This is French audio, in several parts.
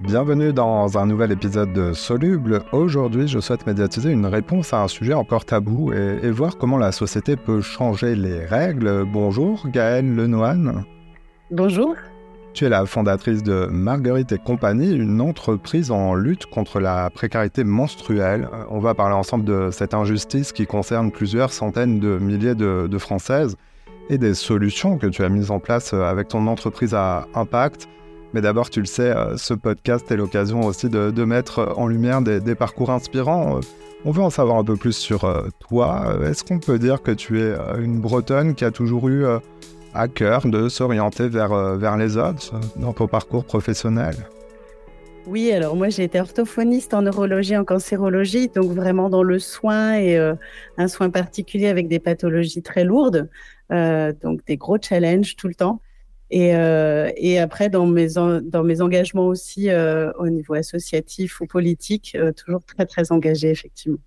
Bienvenue dans un nouvel épisode de Soluble. Aujourd'hui, je souhaite médiatiser une réponse à un sujet encore tabou et, voir comment la société peut changer les règles. Bonjour, Gaëlle Lenoine. Bonjour. Tu es la fondatrice de Marguerite et compagnie, une entreprise en lutte contre la précarité menstruelle. On va parler ensemble de cette injustice qui concerne plusieurs centaines de milliers de, Françaises et des solutions que tu as mises en place avec ton entreprise à impact. Mais d'abord, tu le sais, euh, ce podcast est l'occasion aussi de, mettre en lumière des, parcours inspirants. On veut en savoir un peu plus sur euh, toi. Est-ce qu'on peut dire que tu es euh, une Bretonne qui a toujours eu à cœur de s'orienter vers, euh, vers les autres dans ton parcours professionnel? Oui, alors moi j'ai été orthophoniste en neurologie, en cancérologie, donc vraiment dans le soin et euh, un soin particulier avec des pathologies très lourdes, euh, donc des gros challenges tout le temps. Et, et après dans mes, engagements aussi au niveau associatif ou politique, toujours très très engagé effectivement.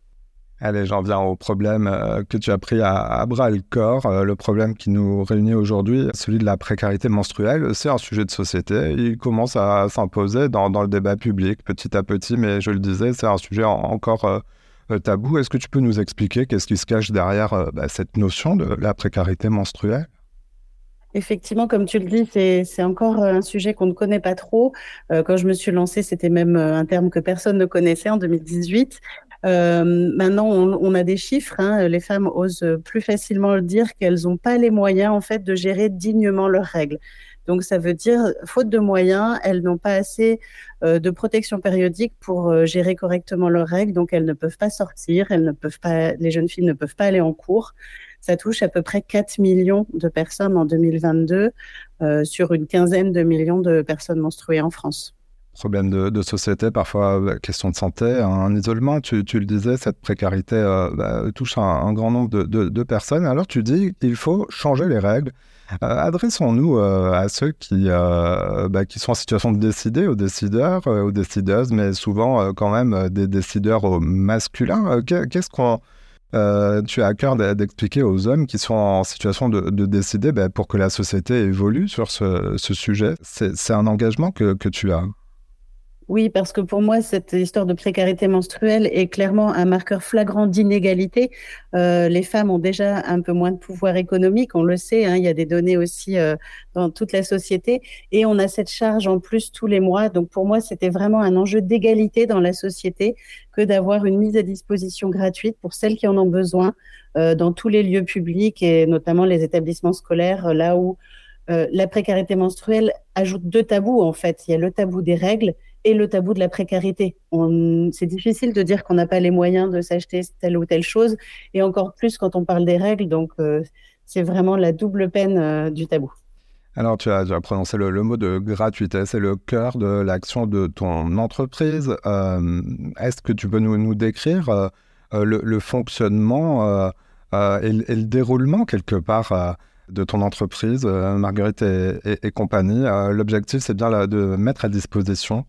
Allez, j'en viens au problème euh, que tu as pris à, bras le corps. Euh, le problème qui nous réunit aujourd'hui, celui de la précarité menstruelle, c'est un sujet de société. Il commence à s'imposer dans, le débat public petit à petit, mais je le disais, c'est un sujet encore euh, tabou. Est-ce que tu peux nous expliquer qu'est-ce qui se cache derrière bah, cette notion de la précarité menstruelle? Effectivement, comme tu le dis, c'est encore un sujet qu'on ne connaît pas trop. quand je me suis lancée, c'était même un terme que personne ne connaissait en 2018. Euh, maintenant, on, a des chiffres. Hein. les femmes osent plus facilement le dire qu'elles n'ont pas les moyens en fait de gérer dignement leurs règles. Donc, ça veut dire, faute de moyens, elles n'ont pas assez euh, de protection périodique pour euh, gérer correctement leurs règles. Donc, elles ne peuvent pas sortir, elles ne peuvent pas, les jeunes filles ne peuvent pas aller en cours. Ça touche à peu près 4 millions de personnes en 2022 sur une quinzaine de millions de personnes menstruées en France problèmes de, société, parfois euh, question de santé, un isolement. Tu, le disais, cette précarité euh, bah, touche un, grand nombre de, personnes. Alors tu dis qu'il faut changer les règles. Euh, adressons-nous à ceux qui, bah, qui sont en situation de décider, aux décideurs, aux décideuses, mais souvent quand même des décideurs masculins. Qu'est-ce qu'on tu as à cœur d'expliquer aux hommes qui sont en situation de, décider bah, pour que la société évolue sur ce, sujet. C'est un engagement que tu as. Oui, parce que pour moi, cette histoire de précarité menstruelle est clairement un marqueur flagrant d'inégalité. Euh, les femmes ont déjà un peu moins de pouvoir économique, on le sait, hein, il y a des données aussi euh, dans toute la société, et on a cette charge en plus tous les mois. Donc pour moi, c'était vraiment un enjeu d'égalité dans la société que d'avoir une mise à disposition gratuite pour celles qui en ont besoin euh, dans tous les lieux publics et notamment les établissements scolaires, là où la précarité menstruelle ajoute deux tabous en fait. Il y a le tabou des règles et le tabou de la précarité. C'est difficile de dire qu'on n'a pas les moyens de s'acheter telle ou telle chose, et encore plus quand on parle des règles. Donc, euh, c'est vraiment la double peine euh, du tabou. Alors, tu as, prononcé le, mot de gratuité, c'est le cœur de l'action de ton entreprise. Euh, est-ce que tu peux nous, nous décrire le, fonctionnement et, le déroulement quelque part de ton entreprise, Marguerite et, compagnie? L'objectif, c'est bien de mettre à disposition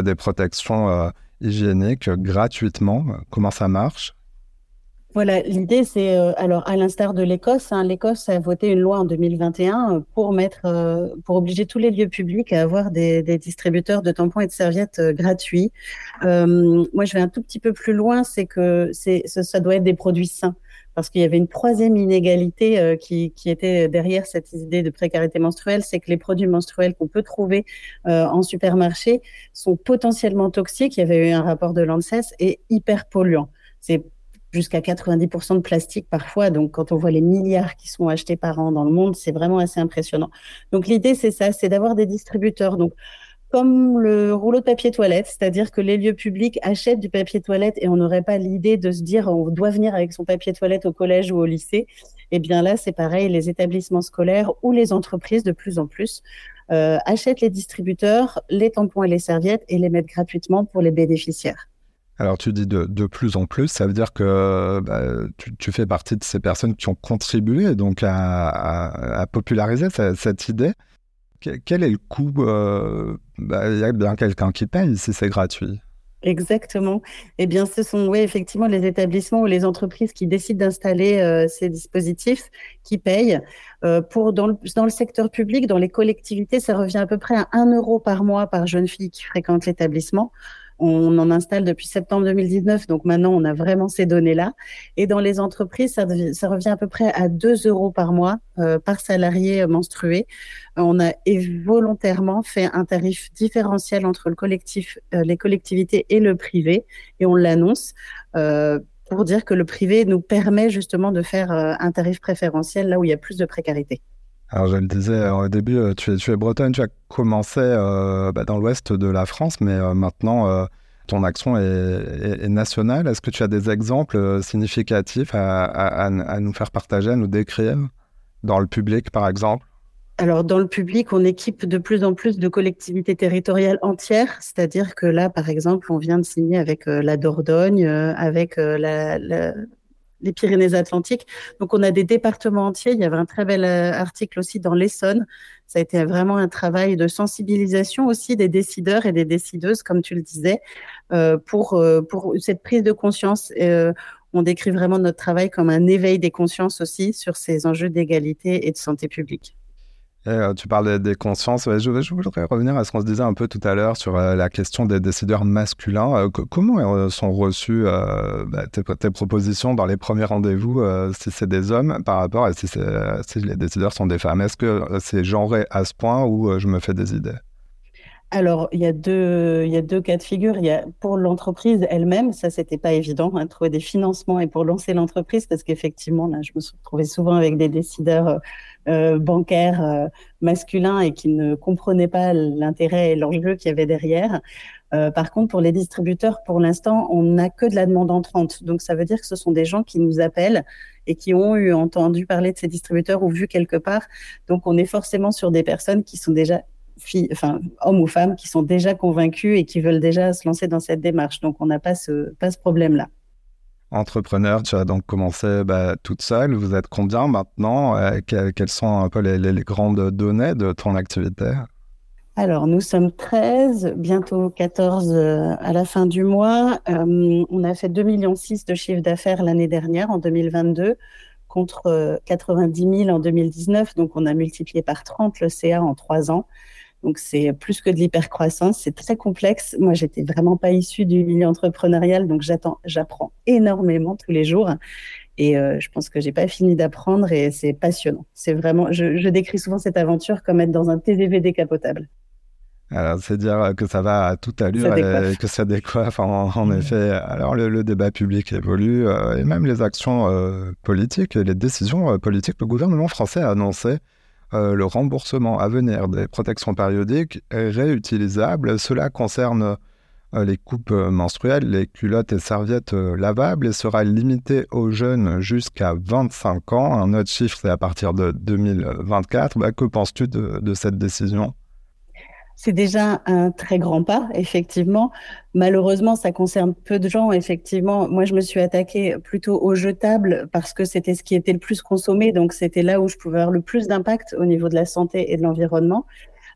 des protections euh, hygiéniques gratuitement. Comment ça marche? Voilà, l'idée c'est euh, alors à l'instar de l'Écosse, hein, l'Écosse a voté une loi en 2021 euh, pour mettre pour obliger tous les lieux publics à avoir des, distributeurs de tampons et de serviettes gratuits. moi, je vais un tout petit peu plus loin, c'est que c'est ça doit être des produits sains parce qu'il y avait une troisième inégalité euh, qui, qui, était derrière cette idée de précarité menstruelle, c'est que les produits menstruels qu'on peut trouver euh, en supermarché sont potentiellement toxiques. Il y avait eu un rapport de l'ANSES et hyper polluants. C'est jusqu'à 90% de plastique parfois. Donc, quand on voit les milliards qui sont achetés par an dans le monde, c'est vraiment assez impressionnant. Donc, l'idée, c'est ça, c'est d'avoir des distributeurs. Donc, comme le rouleau de papier toilette, c'est-à-dire que les lieux publics achètent du papier toilette et on n'aurait pas l'idée de se dire on doit venir avec son papier toilette au collège ou au lycée. Eh bien là, c'est pareil, les établissements scolaires ou les entreprises de plus en plus euh, achètent les distributeurs, les tampons et les serviettes et les mettent gratuitement pour les bénéficiaires. Alors tu dis de, de plus en plus, ça veut dire que bah, tu, fais partie de ces personnes qui ont contribué donc à, populariser cette idée quel est le coût euh, bah, Il y a bien quelqu'un qui paye si c'est gratuit. Exactement. Eh bien, ce sont oui, effectivement les établissements ou les entreprises qui décident d'installer euh, ces dispositifs qui payent. Euh, pour dans le, dans le secteur public, dans les collectivités, ça revient à peu près à 1 euro par mois par jeune fille qui fréquente l'établissement. On en installe depuis septembre 2019, donc maintenant on a vraiment ces données-là. Et dans les entreprises, ça, revient à peu près à 2 euros par mois euh, par salarié menstrué. On a volontairement fait un tarif différentiel entre le collectif, euh, les collectivités et le privé, et on l'annonce. Euh, pour dire que le privé nous permet justement de faire euh, un tarif préférentiel là où il y a plus de précarité. Alors je le disais euh, au début, euh, tu es, tu bretonne, tu as commencé euh, bah, dans l'ouest de la France, mais maintenant ton action est, nationale. Est-ce que tu as des exemples significatifs à, nous faire partager, à nous décrire? Dans le public par exemple. Alors, dans le public, on équipe de plus en plus de collectivités territoriales entières, c'est-à-dire que là, par exemple, on vient de signer avec la Dordogne, avec la, les Pyrénées-Atlantiques. Donc, on a des départements entiers. Il y avait un très bel euh, article aussi dans l'Essonne. Ça a été vraiment un travail de sensibilisation aussi des décideurs et des décideuses, comme tu le disais, euh, pour, euh, pour cette prise de conscience. on décrit vraiment notre travail comme un éveil des consciences aussi sur ces enjeux d'égalité et de santé publique. Euh, tu parles des, consciences. je, je, voudrais revenir à ce qu'on se disait un peu tout à l'heure sur euh, la question des décideurs masculins. Euh, comment sont reçues bah, tes, propositions dans les premiers rendez-vous si c'est des hommes par rapport à si, si, les décideurs sont des femmes? Est-ce que c'est genré à ce point où je me fais des idées? Alors, il y, a deux, il y a deux cas de figure. Il y a pour l'entreprise elle-même, ça, c'était pas évident, hein, trouver des financements et pour lancer l'entreprise, parce qu'effectivement, là, je me suis retrouvée souvent avec des décideurs euh, bancaires euh, masculins et qui ne comprenaient pas l'intérêt et l'enjeu qu'il y avait derrière. Euh, par contre, pour les distributeurs, pour l'instant, on n'a que de la demande entrante. Donc, ça veut dire que ce sont des gens qui nous appellent et qui ont eu entendu parler de ces distributeurs ou vu quelque part. Donc, on est forcément sur des personnes qui sont déjà filles, enfin, hommes ou femmes qui sont déjà convaincus et qui veulent déjà se lancer dans cette démarche. Donc, on n'a pas ce, pas ce problème-là. Entrepreneur, tu as donc commencé bah, toute seule. Vous êtes combien maintenant? Euh, Quelles sont un peu les, grandes données de ton activité? Alors, nous sommes 13, bientôt 14 euh, à la fin du mois. Euh, on a fait 2,6 millions de chiffre d'affaires l'année dernière, en 2022, contre 90 000 en 2019. Donc, on a multiplié par 30 le CA en trois ans. Donc c'est plus que de l'hypercroissance, c'est très complexe. Moi, j'étais vraiment pas issue du milieu entrepreneurial, donc j'attends, j'apprends énormément tous les jours. Et euh, je pense que j'ai pas fini d'apprendre et c'est passionnant. C'est vraiment, je, décris souvent cette aventure comme être dans un TGV décapotable. Alors, c'est dire que ça va à toute allure et que ça décoiffe. En, en mmh. effet, alors le, débat public évolue euh, et même les actions euh, politiques et les décisions politiques. Le gouvernement français a annoncé euh, le remboursement à venir des protections périodiques est réutilisable. Cela concerne euh, les coupes menstruelles, les culottes et serviettes euh, lavables et sera limité aux jeunes jusqu'à 25 ans. Un autre chiffre, c'est à partir de 2024. Bah, que penses-tu de cette décision? C'est déjà un très grand pas, effectivement. Malheureusement, ça concerne peu de gens. Effectivement, moi, je me suis attaquée plutôt aux jetables parce que c'était ce qui était le plus consommé. Donc, c'était là où je pouvais avoir le plus d'impact au niveau de la santé et de l'environnement.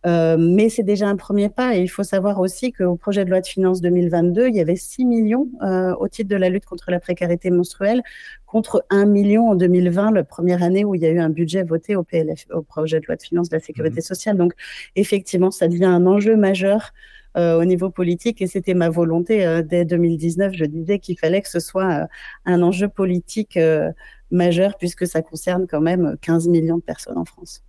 Euh, mais c'est déjà un premier pas et il faut savoir aussi qu'au projet de loi de finances 2022, il y avait 6 millions euh, au titre de la lutte contre la précarité menstruelle contre 1 million en 2020, la première année où il y a eu un budget voté au PLF, au projet de loi de finances de la sécurité mmh. sociale. Donc effectivement, ça devient un enjeu majeur euh, au niveau politique et c'était ma volonté dès 2019. Je disais qu'il fallait que ce soit un enjeu politique majeur puisque ça concerne quand même 15 millions de personnes en France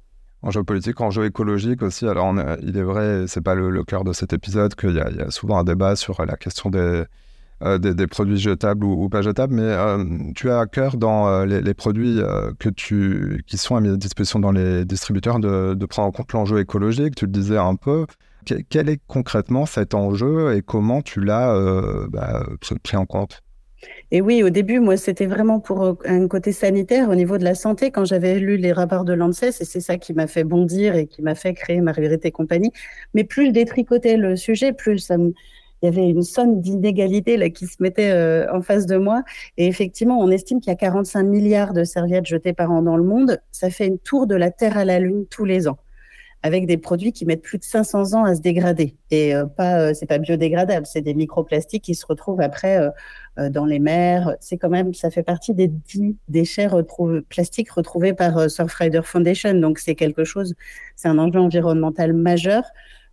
en politique, en jeu écologique aussi. Alors, il est vrai, c'est pas le, cœur de cet épisode, qu'il y, a souvent un débat sur la question des, euh, des, produits jetables ou, pas jetables, mais euh, tu as à cœur dans euh, les, produits que tu, qui sont à disposition dans les distributeurs de, de prendre en compte l'enjeu écologique. Tu le disais un peu. quel est concrètement cet enjeu et comment tu l'as bah, pris en compte? Et oui, au début, moi, c'était vraiment pour euh, un côté sanitaire au niveau de la santé. Quand j'avais lu les rapports de l'ANSES, et c'est ça qui m'a fait bondir et qui m'a fait créer Marguerite et compagnie. Mais plus je détricotais le sujet, plus il y avait une somme d'inégalités là qui se mettait euh, en face de moi. Et effectivement, on estime qu'il y a 45 milliards de serviettes jetées par an dans le monde. Ça fait une tour de la Terre à la Lune tous les ans. Avec des produits qui mettent plus de 500 ans à se dégrader. Et euh, pas, euh, c'est pas biodégradable, c'est des microplastiques qui se retrouvent après euh, dans les mers. C'est quand même, ça fait partie des 10 déchets plastiques retrouvés par Surfrider Foundation. Donc c'est quelque chose, c'est un enjeu environnemental majeur.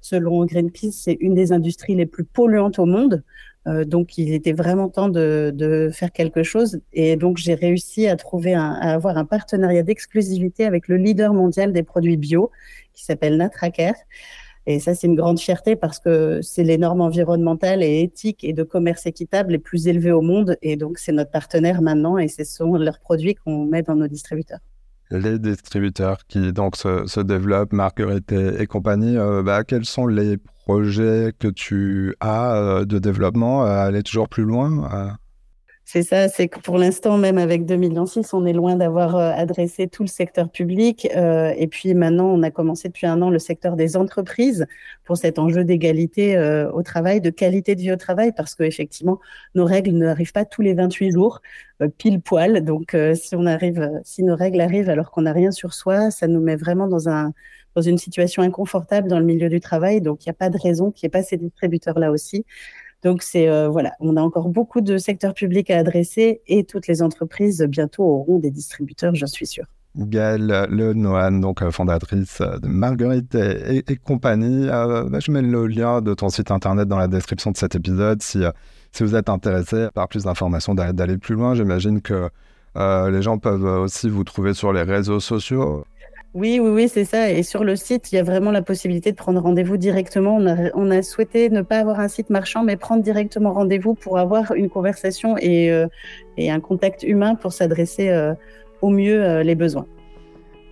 Selon Greenpeace, c'est une des industries les plus polluantes au monde. Euh, donc, il était vraiment temps de, de faire quelque chose. Et donc, j'ai réussi à trouver, un, à avoir un partenariat d'exclusivité avec le leader mondial des produits bio, qui s'appelle Natracker. Et ça, c'est une grande fierté parce que c'est les normes environnementales et éthiques et de commerce équitable les plus élevées au monde. Et donc, c'est notre partenaire maintenant et ce sont leurs produits qu'on met dans nos distributeurs les distributeurs qui donc se, développent, Marguerite et, compagnie, euh, bah, quels sont les projets que tu as euh, de développement à aller toujours plus loin c'est ça, c'est que pour l'instant, même avec 2 millions on est loin d'avoir euh, adressé tout le secteur public. Euh, et puis maintenant, on a commencé depuis un an le secteur des entreprises pour cet enjeu d'égalité euh, au travail, de qualité de vie au travail, parce qu'effectivement, nos règles n'arrivent pas tous les 28 jours, pile poil. Donc, si on arrive, si nos règles arrivent alors qu'on n'a rien sur soi, ça nous met vraiment dans un dans une situation inconfortable dans le milieu du travail. Donc, il n'y a pas de raison qu'il n'y ait pas ces distributeurs-là aussi. Donc c'est euh, voilà, on a encore beaucoup de secteurs publics à adresser et toutes les entreprises bientôt auront des distributeurs, j'en suis sûr. Gaëlle Lenoine, donc euh, fondatrice de Marguerite et, compagnie. Euh, bah, je mets le lien de ton site internet dans la description de cet épisode si, si vous êtes intéressé par plus d'informations, d'aller plus loin. J'imagine que les gens peuvent aussi vous trouver sur les réseaux sociaux. Oui, oui, oui, c'est ça. Et sur le site, il y a vraiment la possibilité de prendre rendez-vous directement. On a, souhaité ne pas avoir un site marchand, mais prendre directement rendez-vous pour avoir une conversation et, euh, un contact humain pour s'adresser euh, au mieux euh, les besoins.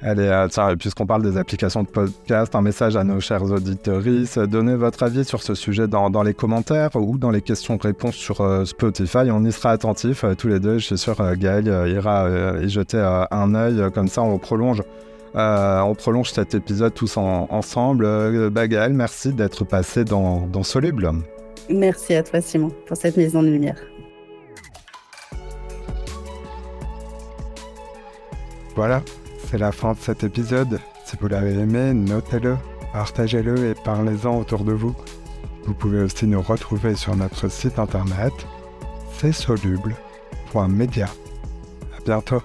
Allez, tiens, puisqu'on parle des applications de podcast, un message à nos chers auditeurs. Donnez votre avis sur ce sujet dans, les commentaires ou dans les questions-réponses sur Spotify. On y sera attentifs tous les deux. Je suis sûr, Gaël ira y jeter un œil. Comme ça, on prolonge euh, on prolonge cet épisode tous ensemble. Euh, Bagael, merci d'être passé dans, dans Soluble. Merci à toi, Simon, pour cette mise en lumière. Voilà, c'est la fin de cet épisode. Si vous l'avez aimé, notez-le, partagez-le et parlez-en autour de vous. Vous pouvez aussi nous retrouver sur notre site internet, c'est soluble.media. À bientôt.